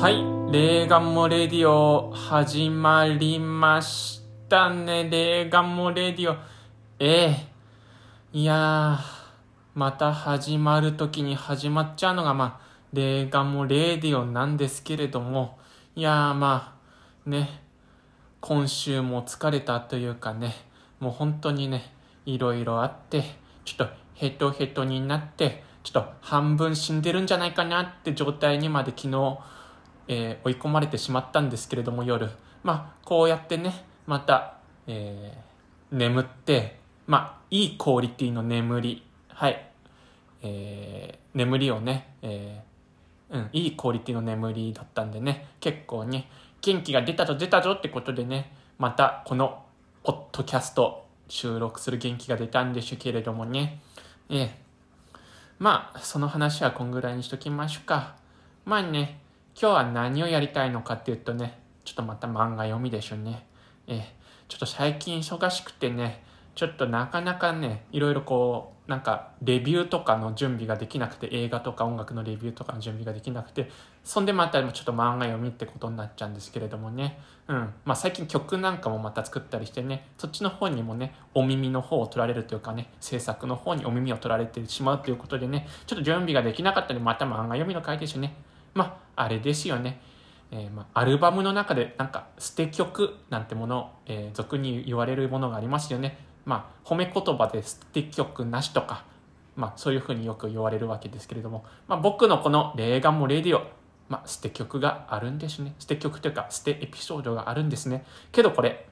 はい、レーガンモレディオ始まりましたね、レーガンモレディオ。ええ。いやー、また始まる時に始まっちゃうのが、まあ、レーガンモレディオなんですけれども、いやー、まあ、ね、今週も疲れたというかね、もう本当にね、いろいろあって、ちょっとヘトヘトになって、ちょっと半分死んでるんじゃないかなって状態にまで昨日、えー追い込まれてしまったんですけれども夜。まあこうやってねまた、えー眠ってまあいいクオリティの眠り。はい、えー眠りをね、えーうん、いいクオリティの眠りだったんでね。結構ね元気が出たぞ出たぞってことでねまたこのポッドキャスト収録する元気が出たんでしょうけれどもね。ええ。まあその話はこんぐらいにしときましょうか。まあね今日は何をやりたいのかっていうとねちょっとまた漫画読みでしょね。えちょっと最近忙しくてねちょっとなかなかねいろいろこうなんかレビューとかの準備ができなくて映画とか音楽のレビューとかの準備ができなくてそんでまたちょっと漫画読みってことになっちゃうんですけれどもね。うん。まあ最近曲なんかもまた作ったりしてねそっちの方にもねお耳の方を取られるというかね制作の方にお耳を取られてしまうということでねちょっと準備ができなかったのでまた漫画読みの回ですよね。まああれですよねえーまあ、アルバムの中でなんか捨て曲なんてもの、えー俗に言われるものがありますよね。まあ、褒め言葉で捨て曲なしとか、まあ、そういうふうによく言われるわけですけれども、まあ、僕のこの「レーガンもレディオ」まあ、捨て曲があるんですね。捨て曲というか捨てエピソードがあるんですね。けどこれ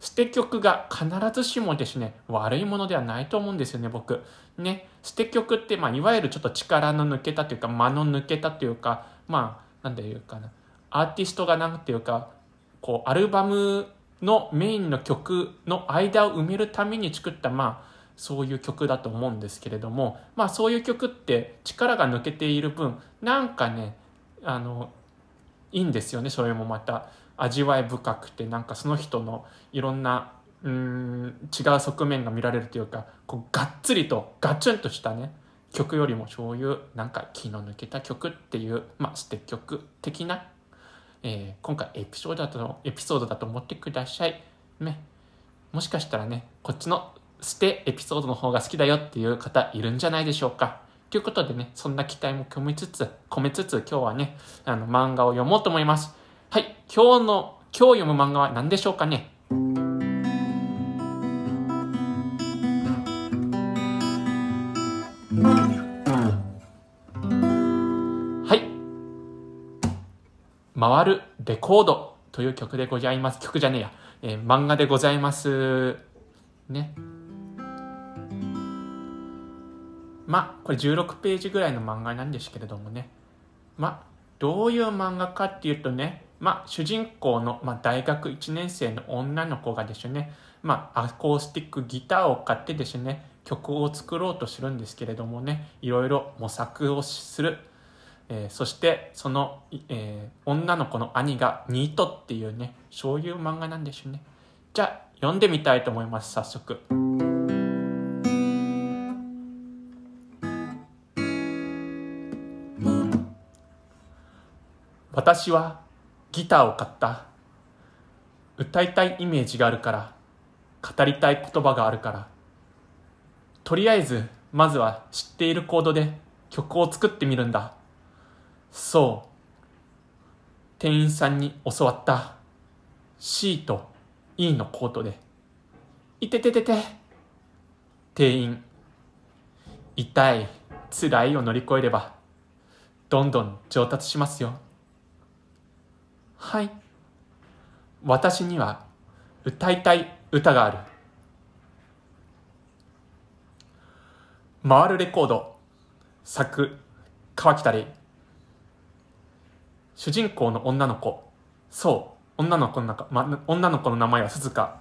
捨て曲が必ずしもですね悪いものではないと思うんですよね僕ね捨て曲って、まあ、いわゆるちょっと力の抜けたというか間の抜けたというかまあなんていうかな。アーティストがなんていうかこうアルバムのメインの曲の間を埋めるために作ったまあそういう曲だと思うんですけれどもまあそういう曲って力が抜けている分なんかねあのいいんですよねそれもまた。味わい深くてなんかその人のいろんなうん違う側面が見られるというかこうがっつりとガツンとしたね曲よりもそういうなんか気の抜けた曲っていうまあ捨て曲的な、えー今回エピソードだとエピソードだと思ってください。ね。もしかしたらねこっちの捨てエピソードの方が好きだよっていう方いるんじゃないでしょうか。ということでねそんな期待も込めつつ込めつつ今日はねあの漫画を読もうと思います。はい。今日の今日読む漫画は何でしょうかね。回るレコードという曲でございます。曲じゃねえや。えー漫画でございます。ね。ま、これ16ページぐらいの漫画なんですけれどもね。ま、どういう漫画かっていうとね、ま、主人公の、ま、大学1年生の女の子がですね、ま、アコースティックギターを買ってですね、曲を作ろうとするんですけれどもね、いろいろ模索をする。えーそしてその、えー女の子の兄がニートっていうねそういう漫画なんですよね。じゃあ読んでみたいと思います早速。私はギターを買った。歌いたいイメージがあるから語りたい言葉があるから。とりあえずまずは知っているコードで曲を作ってみるんだ。そう。店員さんに教わった。C と E のコードで。いてててて店員痛い辛いを乗り越えればどんどん上達しますよ。はい。私には歌いたい歌がある。回るレコード。作川北玲主人公の女の子。そう。女の子の中、ま、女の子の名前は鈴鹿。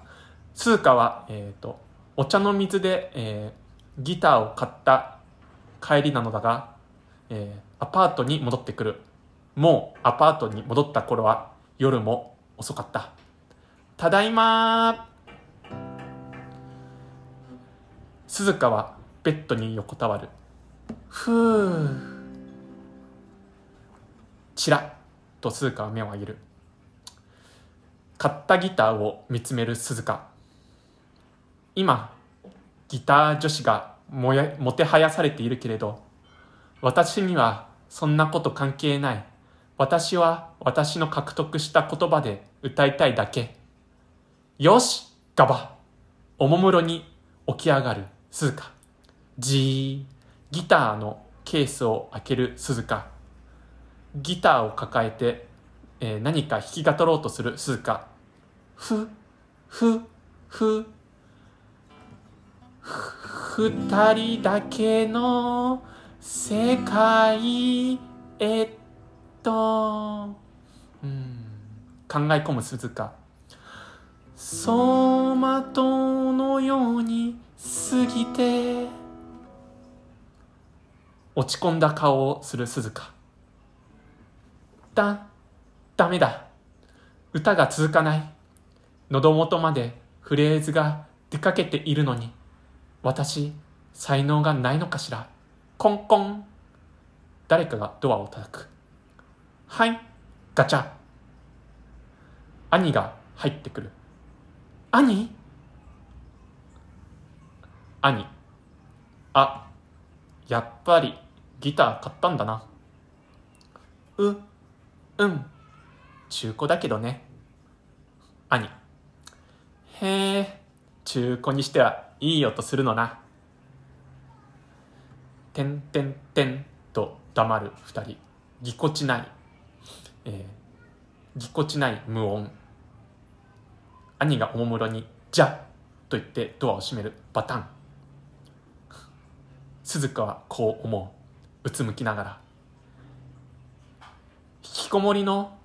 鈴鹿は、えー、とお茶の水で、えーギターを買った帰りなのだが、えーアパートに戻ってくる。もうアパートに戻った頃は夜も遅かった。ただいま鈴鹿はベッドに横たわる。ふうちらと鈴鹿は目を上げる。買ったギターを見つめる鈴鹿。今ギター女子がもやもてはやされているけれど私にはそんなこと関係ない。私は私の獲得した言葉で歌いたいだけ。よしガバ。おもむろに起き上がる鈴鹿。じーギターのケースを開ける鈴鹿。ギターを抱えて、えー何か弾き語ろうとする鈴鹿。ふふふ。二人だけの世界へと。うん。考え込む鈴鹿。走馬灯のように過ぎて。落ち込んだ顔をする鈴鹿。だダメだ。歌が続かない。喉元までフレーズが出かけているのに。私才能がないのかしら。コンコン。誰かがドアを叩く。はい。ガチャ。兄が入ってくる。兄？兄。あ。やっぱりギター買ったんだな。う。うん。中古だけどね。兄。へえ中古にしてはいい音するのな。てんてんてんと黙る二人。ぎこちない、えー。ぎこちない無音。兄がおもむろに「じゃ!」と言ってドアを閉めるバタン。鈴鹿はこう思う。うつむきながら。引きこもりの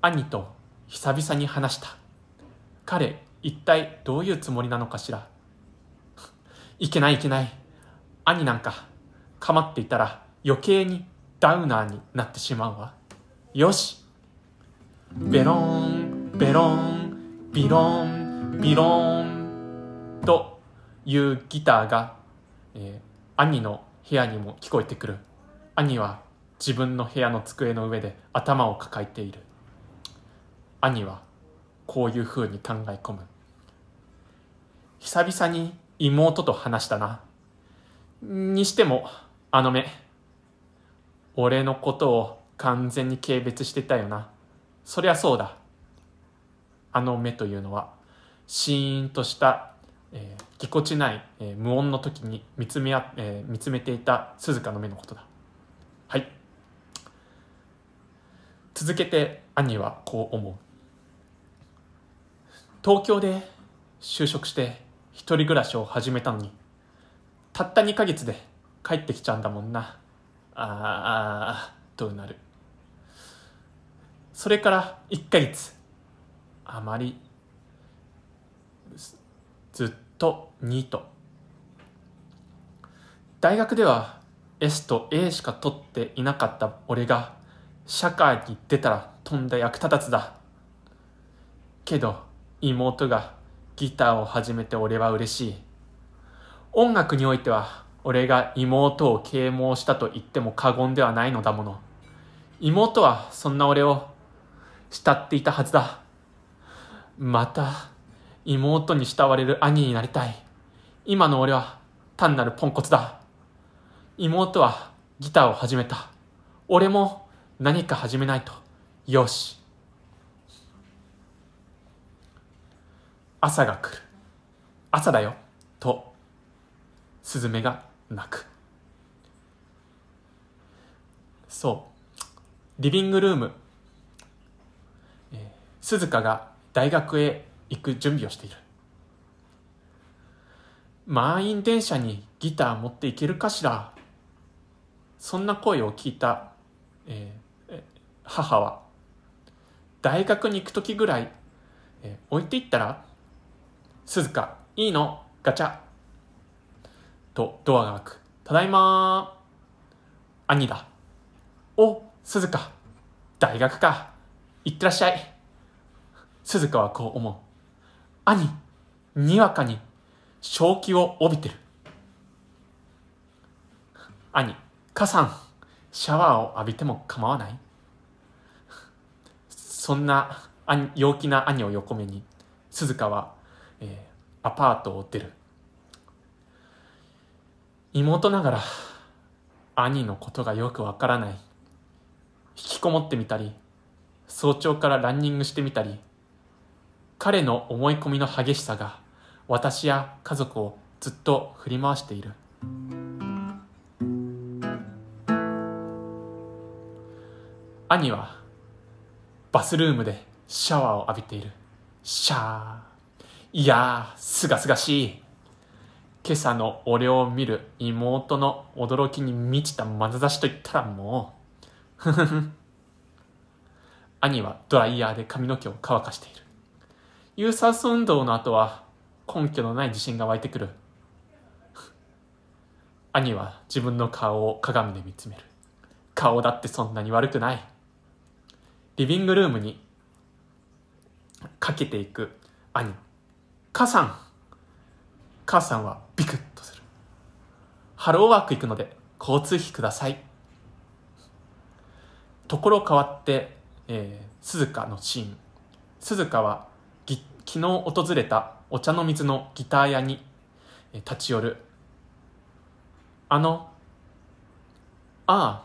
兄と久々に話した。彼一体どういうつもりなのかしら？いけないいけない。兄なんか構っていたら余計にダウナーになってしまうわ。よし。ベロンベロンビロンビロンというギターが、えー兄の部屋にも聞こえてくる。兄は自分の部屋の机の上で頭を抱えている。兄はこういうふうに考え込む。久々に妹と話したな。にしてもあの目俺のことを完全に軽蔑してたよな。そりゃそうだ。あの目というのはシーンとした、えーぎこちない、えー無音の時に見つめあ、えー見つめていた鈴鹿の目のことだ。はい。続けて兄はこう思う。東京で就職して一人暮らしを始めたのにたった2ヶ月で帰ってきちゃうんだもんな。あーとうなる。それから1ヶ月あまりずっとニート大学では S と A しか取っていなかった俺が社会に出たらとんだ役立たずだ。けど妹がギターを始めて俺は嬉しい。音楽においては俺が妹を啓蒙したと言っても過言ではないのだもの。妹はそんな俺を慕っていたはずだ。また妹に慕われる兄になりたい。今の俺は単なるポンコツだ。妹はギターを始めた。俺も何か始めないと。よし。朝が来る。朝だよ。とスズメが鳴く。そう。リビングルーム、えー鈴鹿が大学へ行く準備をしている。満員電車にギター持っていけるかしら。そんな声を聞いた、えーえ母は大学に行く時ぐらい、えー置いていったら鈴鹿いいのガチャとドアが開く。ただいま兄だ。お鈴鹿大学か。行ってらっしゃい。鈴鹿はこう思う。兄にわかに正気を帯びてる。兄母さんシャワーを浴びても構わない。そんな陽気な兄を横目に鈴鹿は、えー、アパートを出る。妹ながら兄のことがよくわからない。引きこもってみたり早朝からランニングしてみたり彼の思い込みの激しさが私や家族をずっと振り回している。兄はバスルームでシャワーを浴びている。シャー。いやーすがすがしい。今朝の俺を見る妹の驚きに満ちた眼差しといったらもう。兄はドライヤーで髪の毛を乾かしている。有酸素運動の後は根拠のない自信が湧いてくる。兄は自分の顔を鏡で見つめる。顔だってそんなに悪くない。リビングルームにかけていく兄母さん。母さんはビクッとする。ハローワーク行くので交通費ください。ところ変わって、えー、鈴鹿のシーン。鈴鹿はぎ昨日訪れたお茶の水のギター屋に、立ち寄る。あのああ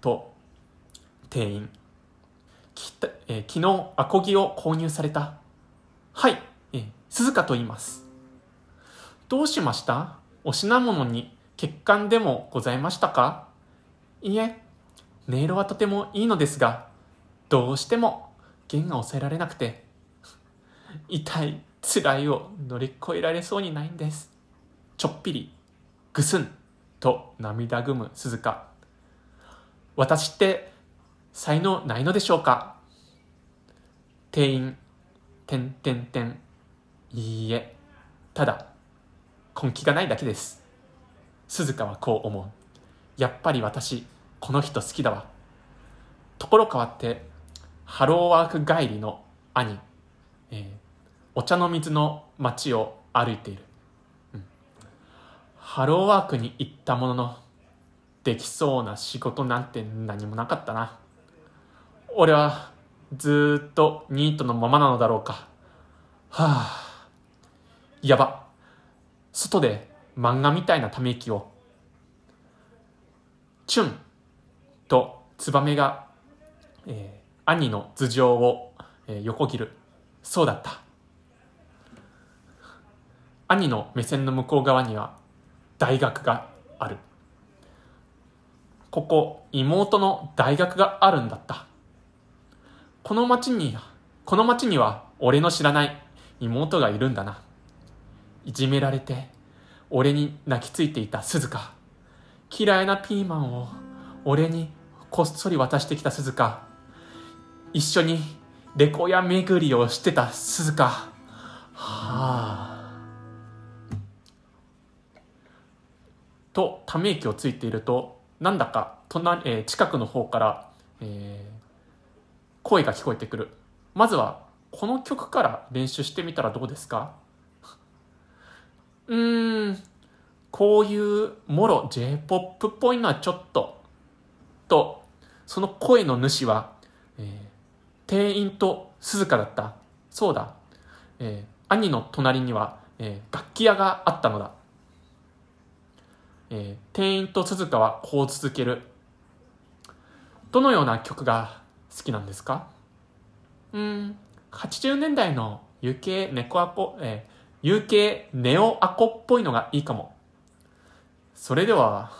と店員。きた、えー、昨日アコギを購入された。はい、えー、鈴鹿と言います。どうしました？お品物に欠陥でもございましたか？いえ。音色はとてもいいのですがどうしても弦が抑えられなくて痛い辛いを乗り越えられそうにないんです。ちょっぴりぐすんと涙ぐむ鈴鹿。私って才能ないのでしょうか？店員、てんてんてん。いいえ、ただ、根気がないだけです。鈴鹿はこう思う。やっぱり私、この人好きだわ。ところ変わって、ハローワーク帰りの兄、えー、お茶の水の街を歩いている。うん、ハローワークに行ったものの、できそうな仕事なんて何もなかったな。俺はずっとニートのままなのだろうか。はあ、やば。外で漫画みたいなため息を。チュンとツバメが、えー、兄の頭上を、えー、横切る。そうだった。兄の目線の向こう側には大学がある。ここ妹の大学があるんだった。この町に、この町には俺の知らない妹がいるんだな。いじめられて、俺に泣きついていた鈴鹿。嫌いなピーマンを俺にこっそり渡してきた鈴鹿。一緒にレコヤ巡りをしてた鈴鹿。はあ。と、ため息をついていると、なんだか隣、えー、近くの方から、えー、声が聞こえてくる。まずは、この曲から練習してみたらどうですか？うーん、こういうもろ J-POP っぽいのはちょっと。と、その声の主は、えー、店員と鈴鹿だった。そうだ。えー、兄の隣には、えー、楽器屋があったのだ。えー、店員と鈴鹿はこう続ける。どのような曲が好きなんですか？うん、80年代の UK ネコアコ、えー、UK ネオアコっぽいのがいいかも。それでは、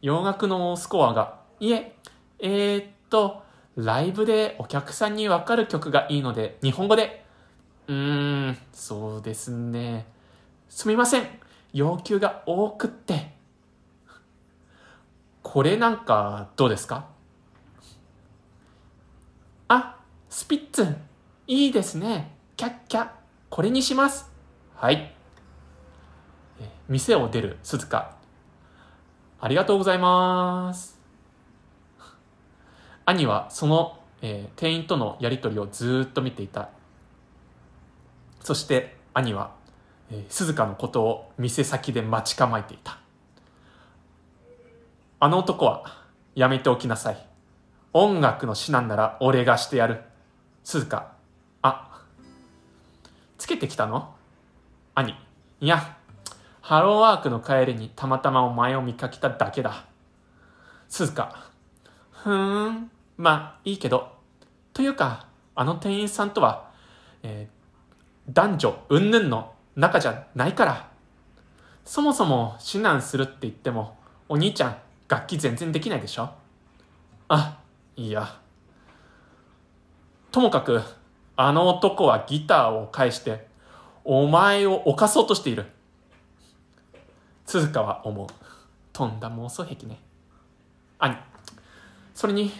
洋楽のスコアが、いえ、えー、っと、ライブでお客さんにわかる曲がいいので、日本語で。うーん、そうですね。すみません。要求が多くって。これなんかどうですか？あ、スピッツン、いいですね。キャッキャ、これにします。はい。店を出る鈴鹿。ありがとうございます。兄はその、えー、店員とのやりとりをずっと見ていた。そして兄は、えー、鈴鹿のことを店先で待ち構えていた。あの男はやめておきなさい。音楽の指南なら俺がしてやる。鈴鹿。あ、つけてきたの？兄。いや、ハローワークの帰りにたまたまお前を見かけただけだ。鈴鹿。ふーん、まあいいけど。というか、あの店員さんとは、えー、男女うんぬんの仲じゃないから。そもそも指南するって言っても、お兄ちゃん楽器全然できないでしょ？あ、いや。ともかく、あの男はギターを返して、お前を犯そうとしている。鈴鹿は思う。とんだ妄想癖ね。兄。それに、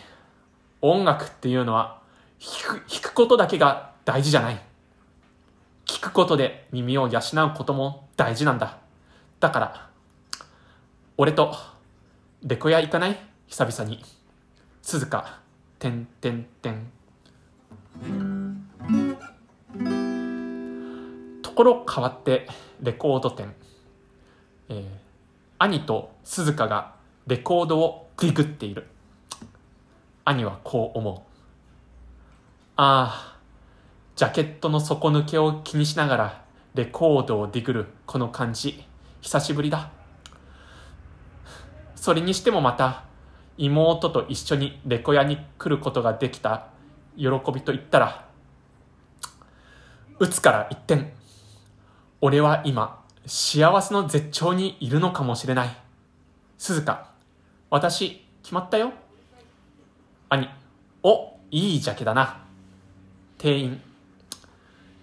音楽っていうのは、弾く、弾くことだけが大事じゃない。聞くことで耳を養うことも大事なんだ。だから、俺と、レコ屋行かない？久々に。鈴鹿、てんてんてん。ところ変わって、レコード店。えー、兄と鈴鹿がレコードをグイグっている。兄はこう思う。ああ、ジャケットの底抜けを気にしながらレコードをディグるこの感じ、久しぶりだ。それにしてもまた、妹と一緒にレコ屋に来ることができた喜びと言ったら、打つから一点。俺は今、幸せの絶頂にいるのかもしれない。鈴鹿、私、決まったよ。兄、お、いいジャケだな。店員、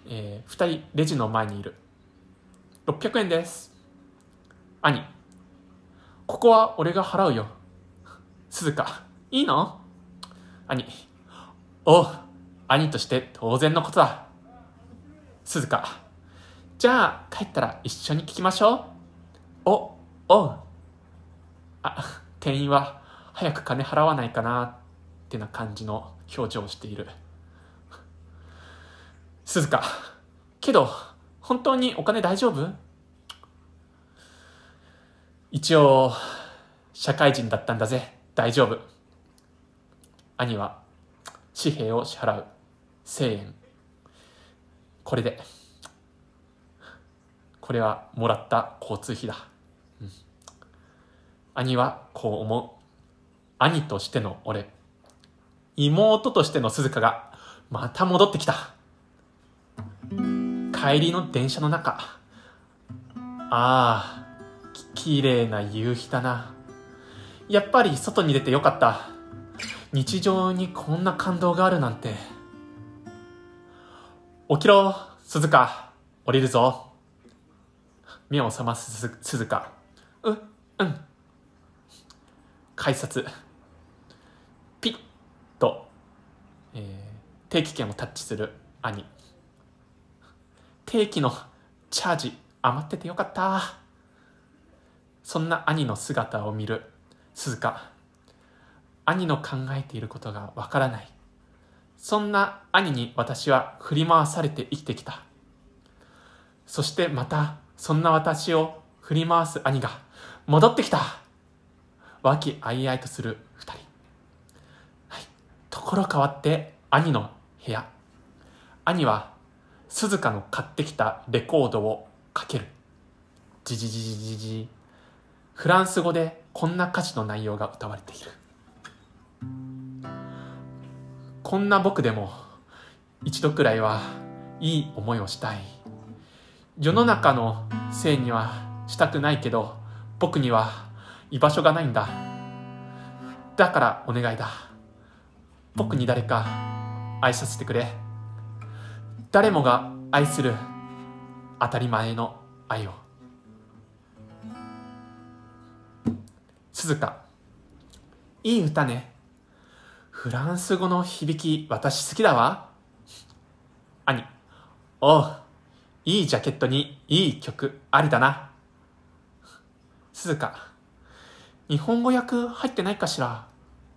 えー、二人レジの前にいる。600円です。兄、ここは俺が払うよ。鈴鹿、いいの？兄、おう、兄として当然のことだ。鈴鹿、じゃあ帰ったら一緒に聞きましょう。お、おう。あ、店員は早く金払わないかなってな感じの表情をしている。鈴鹿、けど、本当にお金大丈夫？一応、社会人だったんだぜ。大丈夫。兄は、紙幣を支払う。1000円。これで。これはもらった交通費だ。うん、兄はこう思う。兄としての俺。妹としての鈴鹿がまた戻ってきた。帰りの電車の中。ああ、きれいな夕日だな。やっぱり外に出てよかった。日常にこんな感動があるなんて。起きろ、鈴鹿。降りるぞ。目を覚ます鈴鹿。う、うん。改札。ピッと、えー、定期券をタッチする兄。定期のチャージ余っててよかった。そんな兄の姿を見る鈴鹿。兄の考えていることがわからない。そんな兄に私は振り回されて生きてきた。そしてまたそんな私を振り回す兄が戻ってきた和気あいあいとする二人。はい。ところ変わって兄の部屋。兄は鈴鹿の買ってきたレコードをかける。じじじじじじ。フランス語でこんな歌詞の内容が歌われている。こんな僕でも一度くらいはいい思いをしたい。世の中のせいにはしたくないけど僕には居場所がないんだだからお願いだ僕に誰か愛させてくれ誰もが愛する当たり前の愛を鈴鹿。いい歌ね。フランス語の響き私好きだわ。兄。おう。いいジャケットにいい曲ありだな。鈴鹿、日本語訳入ってないかしら。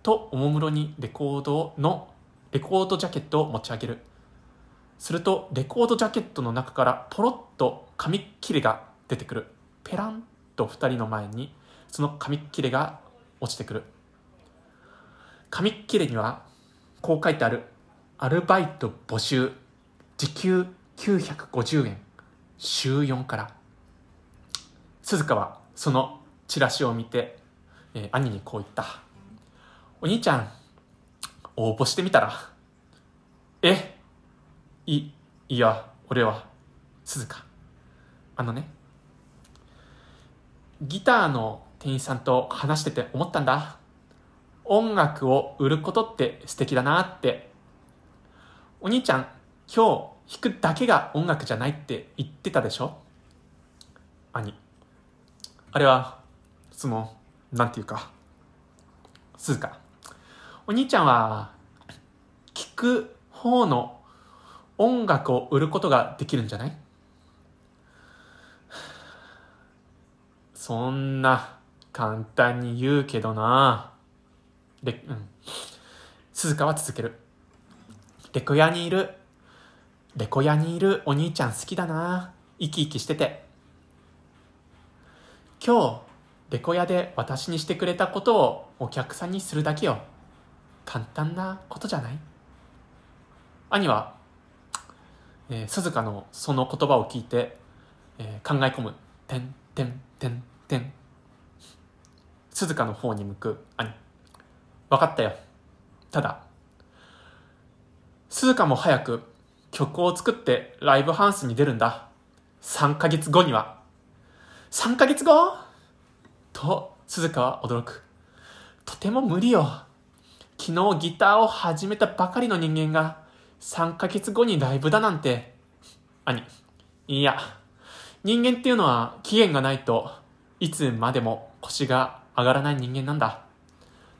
とおもむろにレコードの、レコードジャケットを持ち上げる。すると、レコードジャケットの中からポロッと紙切れが出てくる。ペランと二人の前にその紙切れが落ちてくる。紙切れにはこう書いてあるアルバイト募集時給950円週4から。鈴鹿はそのチラシを見て、えー兄にこう言った。お兄ちゃん応募してみたら。えいいや俺は鈴鹿。あのねギターの店員さんと話してて思ったんだ。音楽を売ることって素敵だなって。お兄ちゃん今日弾くだけが音楽じゃないって言ってたでしょ？兄。あれはそのなんていうか。鈴鹿お兄ちゃんは聴く方の音楽を売ることができるんじゃない？そんな。簡単に言うけどなで、うん。鈴鹿は続ける。レコ屋にいる、レコ屋にいるお兄ちゃん好きだな生き生きしてて。今日、レコ屋で私にしてくれたことをお客さんにするだけよ。簡単なことじゃない？兄は、えー鈴鹿のその言葉を聞いて、えー考え込む。てんてんてんてん。鈴鹿の方に向く兄。分かったよ。ただ、鈴鹿も早く曲を作ってライブハウスに出るんだ。3ヶ月後には。3ヶ月後？と、鈴鹿は驚く。とても無理よ。昨日ギターを始めたばかりの人間が3ヶ月後にライブだなんて。兄、いや、人間っていうのは期限がないといつまでも腰が上がらない人間なんだ。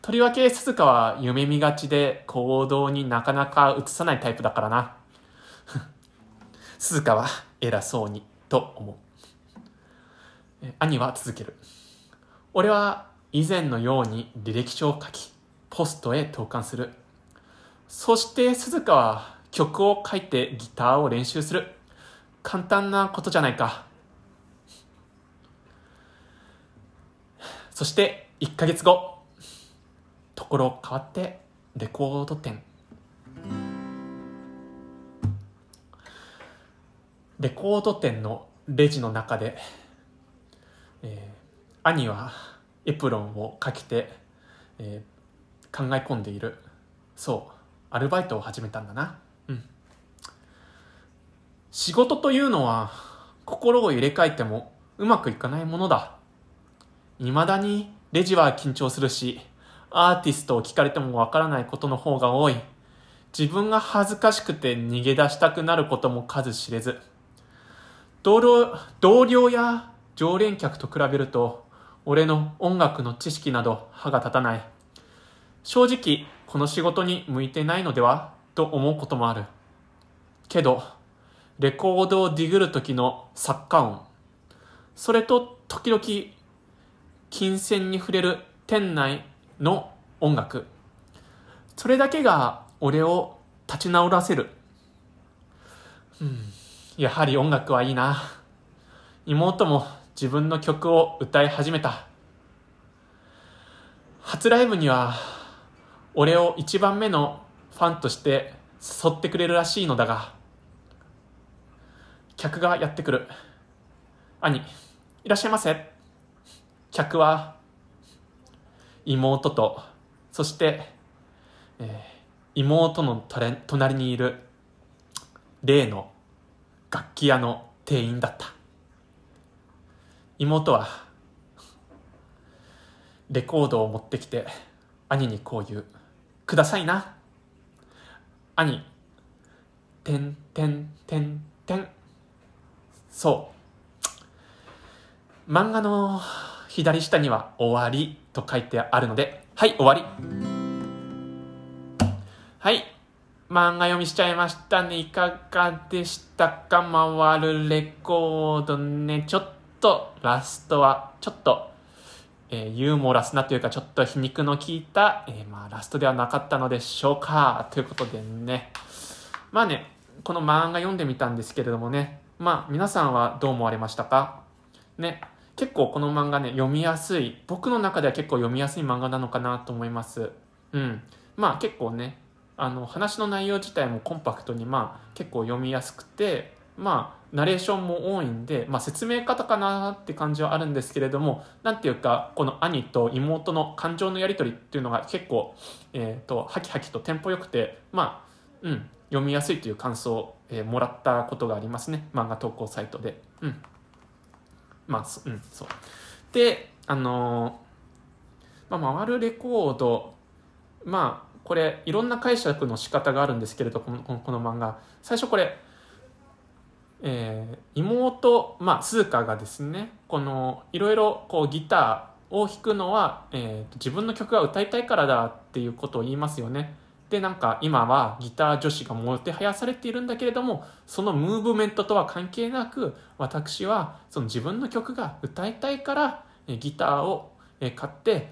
とりわけ鈴鹿は夢見がちで行動になかなか移さないタイプだからな。鈴鹿は偉そうにと思う。兄は続ける。俺は以前のように履歴書を書き、ポストへ投函する。そして鈴鹿は曲を書いてギターを練習する。簡単なことじゃないか。そして1ヶ月後、ところ変わってレコード店。レコード店のレジの中で、えー兄はエプロンをかけて、えー考え込んでいる。そう、アルバイトを始めたんだな。うん。仕事というのは心を入れ替えてもうまくいかないものだ。未だにレジは緊張するし、アーティストを聞かれてもわからないことの方が多い。自分が恥ずかしくて逃げ出したくなることも数知れず。同僚同僚や常連客と比べると、俺の音楽の知識など歯が立たない。正直、この仕事に向いてないのではと思うこともある。けど、レコードをディグる時の作家音、それと時々金銭に触れる店内の音楽、それだけが俺を立ち直らせる。うん、やはり音楽はいいな。妹も自分の曲を歌い始めた。初ライブには俺を一番目のファンとして誘ってくれるらしいのだが、客がやってくる。兄、いらっしゃいませ。客は、妹と、そして、えー妹のとれ隣にいる、例の楽器屋の店員だった。妹は、レコードを持ってきて、兄にこう言う。くださいな。兄、てんてんてんてん。そう。漫画の左下には終わりと書いてあるので、はい、終わり。はい。漫画読みしちゃいましたね。いかがでしたか？回るレコードね。ちょっと、ラストは、ちょっと、えーユーモラスなというか、ちょっと皮肉の効いた、えーまあ、ラストではなかったのでしょうか。ということでね。まあね、この漫画読んでみたんですけれどもね。まあ、皆さんはどう思われましたか？ね。結構この漫画ね、読みやすい。僕の中では結構読みやすい漫画なのかなと思います。うん。まあ結構ねあの話の内容自体もコンパクトにまあ結構読みやすくてまあナレーションも多いんで、まあ、説明方かなって感じはあるんですけれども何ていうかこの兄と妹の感情のやり取りっていうのが結構、えーと、ハキハキとテンポよくてまあうん読みやすいという感想を、えー、もらったことがありますね漫画投稿サイトでうんまあうんそう。であのー、まあ、回るレコードまあこれいろんな解釈の仕方があるんですけれどこのこの漫画。最初これえー、妹、まあ、鈴鹿がですねこのいろいろこうギターを弾くのは、えー、自分の曲が歌いたいからだっていうことを言いますよね。でなんか今はギター女子がもてはやされているんだけれどもそのムーブメントとは関係なく私はその自分の曲が歌いたいから、ギターを、買って、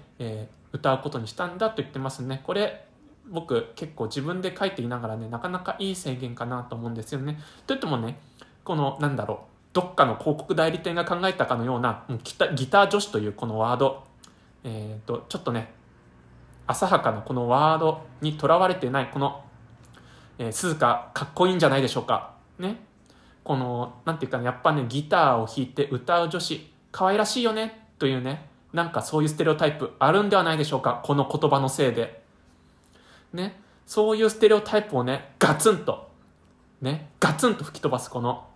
歌うことにしたんだと言ってますね。これ僕結構自分で書いていながらねなかなかいい制限かなと思うんですよね。といってもねこのなんだろうどっかの広告代理店が考えたかのようなギタギター女子というこのワード、えーと、ちょっとね浅はかなこのワードにとらわれてないこの、えー、鈴鹿かっこいいんじゃないでしょうかねこのなんていうかねやっぱねギターを弾いて歌う女子可愛らしいよねというねなんかそういうステレオタイプあるんではないでしょうかこの言葉のせいでねそういうステレオタイプをねガツンとねガツンと吹き飛ばすこの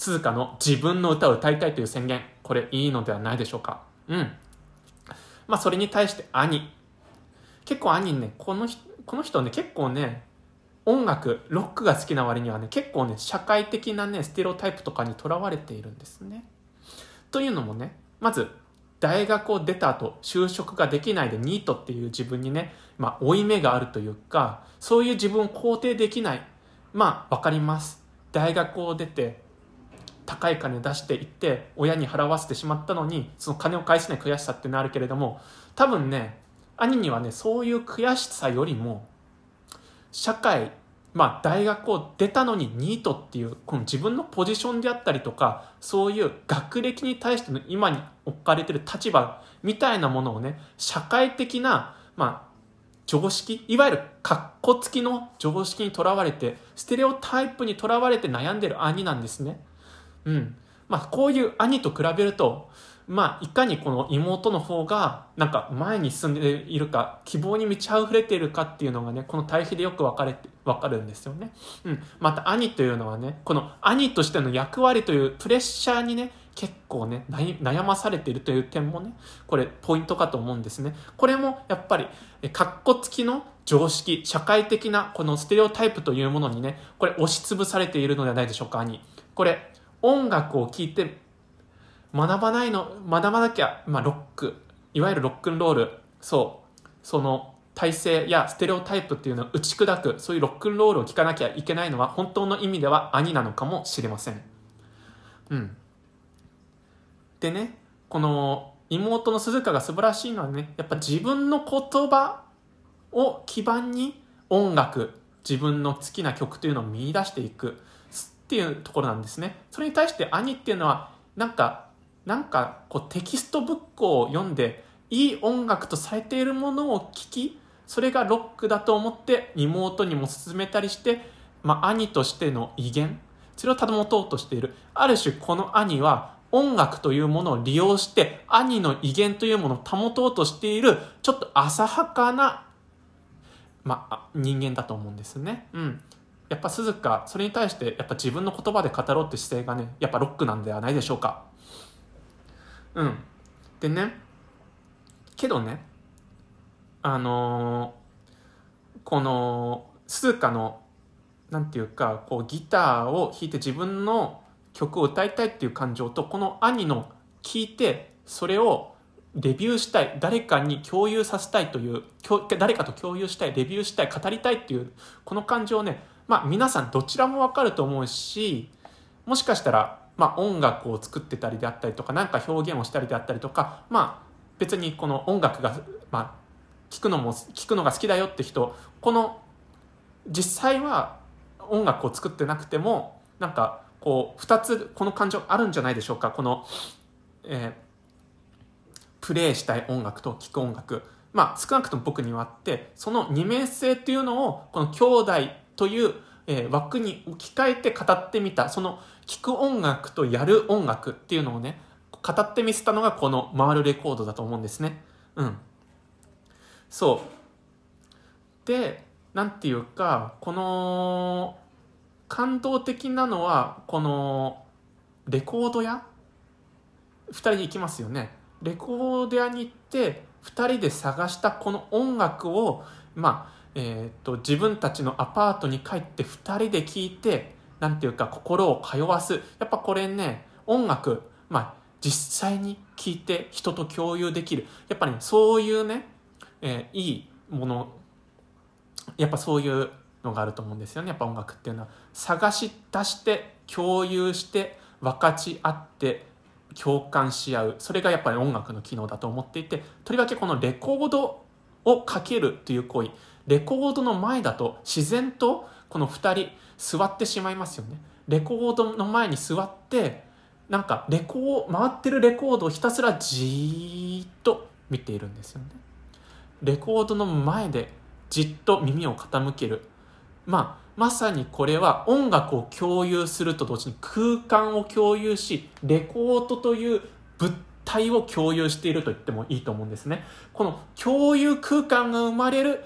鈴鹿の自分の歌を歌いたいという宣言、これいいのではないでしょうか。うん。まあそれに対して兄。結構兄ね、この人、この人ね、結構ね、音楽、ロックが好きな割にはね、結構ね、社会的なね、ステレオタイプとかにとらわれているんですね。というのもね、まず、大学を出た後、就職ができないでニートっていう自分にね、まあ、負い目があるというか、そういう自分を肯定できない。まあ、わかります。大学を出て、高い金出していって親に払わせてしまったのにその金を返せない悔しさっていうのあるけれども多分ね兄にはねそういう悔しさよりも社会まあ大学を出たのにニートっていうこの自分のポジションであったりとかそういう学歴に対しての今に置かれてる立場みたいなものをね社会的なまあ常識いわゆるカッコ付きの常識にとらわれてステレオタイプにとらわれて悩んでる兄なんですねうん。まあ、こういう兄と比べると、まあ、いかにこの妹の方が、なんか前に進んでいるか、希望に満ち溢れているかっていうのがね、この対比でよく分かれて、分かるんですよね。うん。また兄というのはね、この兄としての役割というプレッシャーにね、結構ね、悩まされているという点もね、これポイントかと思うんですね。これもやっぱり、かっこつきの常識、社会的なこのステレオタイプというものにね、これ押しつぶされているのではないでしょうか、兄。これ、音楽を聴いて学ばないの、学ばなきゃ、まあ、ロック、いわゆるロックンロール、そう、その体制やステレオタイプっていうのを打ち砕く、そういうロックンロールを聴かなきゃいけないのは、本当の意味では兄なのかもしれません。うん。でね、この妹の鈴鹿が素晴らしいのはね、やっぱ自分の言葉を基盤に音楽、自分の好きな曲というのを見出していく。っていうところなんですね。それに対して兄っていうのは、なんか、なんかこうテキストブックを読んで、いい音楽とされているものを聞き、それがロックだと思って妹にも勧めたりして、まあ、兄としての威厳、それを保とうとしている。ある種この兄は音楽というものを利用して兄の威厳というものを保とうとしているちょっと浅はかな、まあ、人間だと思うんですね。うん。やっぱ鈴鹿それに対してやっぱ自分の言葉で語ろうって姿勢がねやっぱロックなんではないでしょうかうん。でねけどねあのー、この鈴鹿のなんていうかこうギターを弾いて自分の曲を歌いたいっていう感情とこの兄の聴いてそれをレビューしたい誰かに共有させたいという誰かと共有したいレビューしたい語りたいっていうこの感情をねまあ皆さんどちらもわかると思うし、もしかしたら、まあ音楽を作ってたりであったりとか、何か表現をしたりであったりとか、まあ別にこの音楽が、まあ聞くのも、聞くのが好きだよって人、この実際は音楽を作ってなくても、なんかこう2つこの感情あるんじゃないでしょうか。この、えー、プレイしたい音楽と聴く音楽。まあ少なくとも僕にはあって、その二面性っていうのを、この兄弟という、えー枠に置き換えて語ってみた、その聴く音楽とやる音楽っていうのをね、語ってみせたのがこの回るレコードだと思うんですね。うん。そう。で、なんていうか、この、感動的なのは、この、レコード屋？二人で行きますよね。レコード屋に行って、二人で探したこの音楽を、まあ、えっ、と、自分たちのアパートに帰って二人で聴いて、なんていうか心を通わす。やっぱこれね、音楽、まあ、実際に聴いて人と共有できる。やっぱね、そういうね、えーいいもの、やっぱそういうのがあると思うんですよね。やっぱ音楽っていうのは。探し出して、共有して、分かち合って、共感し合う。それがやっぱり音楽の機能だと思っていて、とりわけこのレコードをかけるという行為。レコードの前だと自然とこの二人座ってしまいますよね。レコードの前に座って、なんかレコー、回ってるレコードをひたすらじーっと見ているんですよね。レコードの前でじっと耳を傾ける。まあ、まさにこれは音楽を共有すると同時に空間を共有し、レコードという物体を共有していると言ってもいいと思うんですね。この共有空間が生まれる、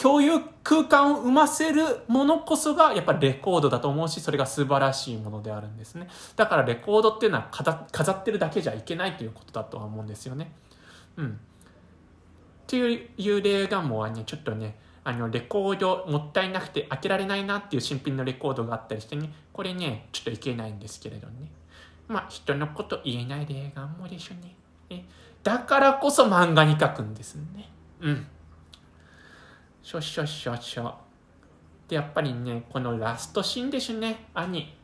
共有空間を生ませるものこそがやっぱレコードだと思うし、それが素晴らしいものであるんですね。だからレコードっていうのは飾ってるだけじゃいけないということだとは思うんですよね。うん。っていう例がもうね、ちょっとね、あの、レコードもったいなくて開けられないなっていう新品のレコードがあったりしてね、これね、ちょっといけないんですけれどね。まあ、人のこと言えない例がもでしょね。だからこそ漫画に描くんですね。うん。しょしょしょしょ。で、やっぱりね、このラストシーンですね、兄。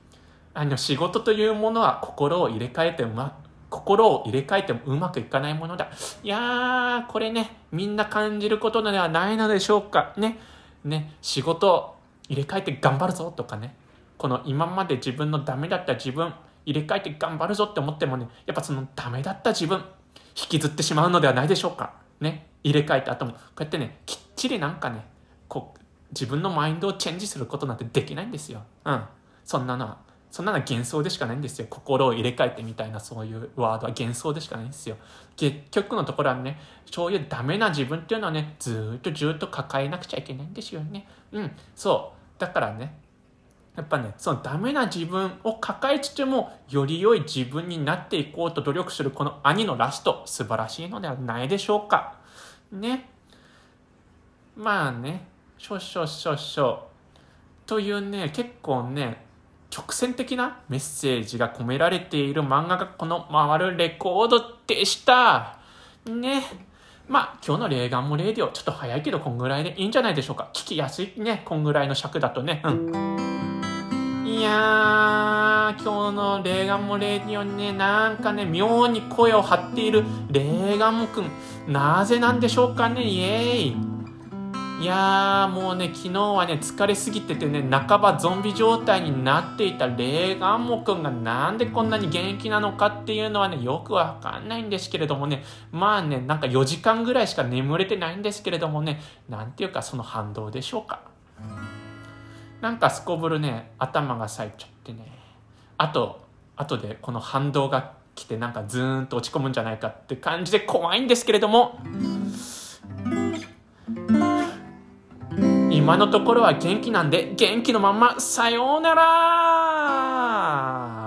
あの、仕事というものは心を入れ替えてうま、心を入れ替えてもうまくいかないものだ。いやー、これね、みんな感じることではないのでしょうか。ね。ね、仕事を入れ替えて頑張るぞとかね。この今まで自分のダメだった自分、入れ替えて頑張るぞって思ってもね、やっぱそのダメだった自分、引きずってしまうのではないでしょうか。ね。入れ替えた後も、こうやってね、きっちりなんかね、こう、自分のマインドをチェンジすることなんてできないんですよ。うん。そんなのは。そんなのは幻想でしかないんですよ。心を入れ替えてみたいなそういうワードは幻想でしかないんですよ。結局のところはね、そういうダメな自分っていうのはね、ずっとずっと抱えなくちゃいけないんですよね。うん、そう。だからね、やっぱね、そのダメな自分を抱えつつも、より良い自分になっていこうと努力するこの兄のラスト、素晴らしいのではないでしょうか。ね。まあね、少々少々。というね、結構ね、直線的なメッセージが込められている漫画がこの回るレコードでした。ね。まあ、今日の霊眼もレディオ、ちょっと早いけど、こんぐらいでいいんじゃないでしょうか。聞きやすいね、こんぐらいの尺だとね。うん。いやー、今日の霊眼もレディオにね、なんかね、妙に声を張っている霊眼もくん。なぜなんでしょうかね、イエーイ。いやーもうね昨日はね疲れすぎててね半ばゾンビ状態になっていたレーガンモくんがなんでこんなに元気なのかっていうのはねよくわかんないんですけれどもねまあねなんか4時間ぐらいしか眠れてないんですけれどもねなんていうかその反動でしょうかなんかすこぶるね頭が冴えちゃってね。あと後でこの反動が来てなんかズーンと落ち込むんじゃないかって感じで怖いんですけれども。今のところは元気なんで元気のまんまさようなら。